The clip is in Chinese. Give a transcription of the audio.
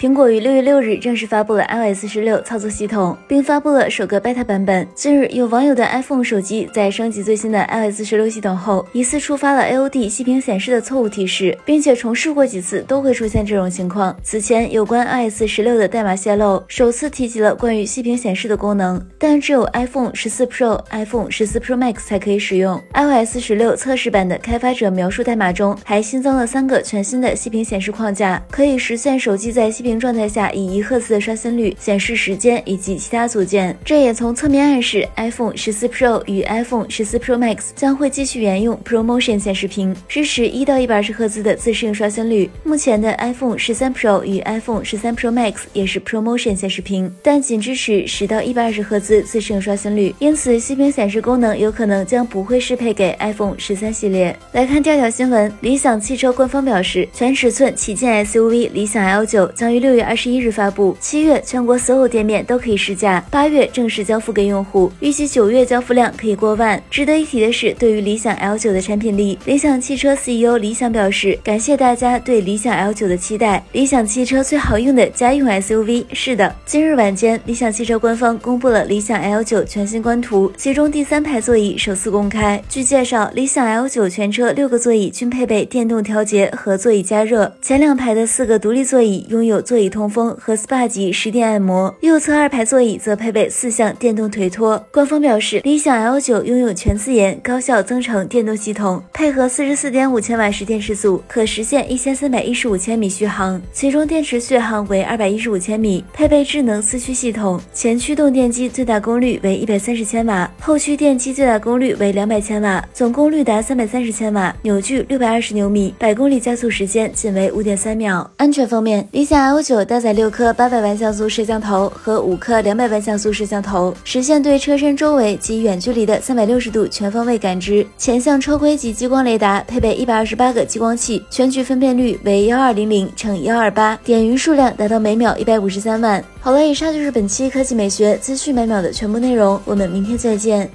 苹果于六月六日正式发布了 iOS 十六操作系统，并发布了首个 beta 版本。近日，有网友的 iPhone 手机在升级最新的 iOS 十六系统后，疑似触发了 AOD 息屏显示的错误提示，并且重试过几次都会出现这种情况。此前，有关 iOS 十六的代码泄露首次提及了关于息屏显示的功能，但只有 iPhone 十四 Pro、iPhone 十四 Pro Max 才可以使用。iOS 十六测试版的开发者描述代码中还新增了三个全新的息屏显示框架，可以实现手机在息屏。状态下以一赫兹的刷新率显示时间以及其他组件，这也从侧面暗示 iPhone 十四 Pro 与 iPhone 十四 Pro Max 将会继续沿用 ProMotion 显示屏，支持一到一百二十赫兹的自适应刷新率。目前的 iPhone 十三 Pro 与 iPhone 十三 Pro Max 也是 ProMotion 显示屏，但仅支持十到一百二十赫兹自适应刷新率，因此息屏显示功能有可能将不会适配给 iPhone 十三系列。来看第二条新闻，理想汽车官方表示，全尺寸旗舰 SUV 理想 L 九将于六月二十一日发布，七月全国所有店面都可以试驾，八月正式交付给用户，预计九月交付量可以过万。值得一提的是，对于理想 L 九的产品力，理想汽车 CEO 李想表示，感谢大家对理想 L 九的期待，理想汽车最好用的家用 SUV。是的，今日晚间，理想汽车官方公布了理想 L 九全新官图，其中第三排座椅首次公开。据介绍，理想 L 九全车六个座椅均配备电动调节和座椅加热，前两排的四个独立座椅拥有座椅通风和 SPA 级十电按摩，右侧二排座椅则配备四项电动腿托。官方表示，理想 L 九拥有全自研高效增程电动系统，配合四十四点五千瓦时电池组，可实现一千三百一十五千米续航，其中电池续航为二百一十五千米，配备智能四驱系统，前驱动电机最大功率为一百三十千瓦，后驱电机最大功率为两百千瓦，总功率达三百三十千瓦，扭矩六百二十牛米，百公里加速时间仅为五点三秒。安全方面，理想 L 九搭载六颗八百万像素摄像头和五颗两百万像素摄像头，实现对车身周围及远距离的三百六十度全方位感知。前向车规及激光雷达配备一百二十八个激光器，全局分辨率为幺二零零乘幺二八，点云数量达到每秒一百五十三万。好了，以上就是本期科技美学资讯每秒的全部内容，我们明天再见。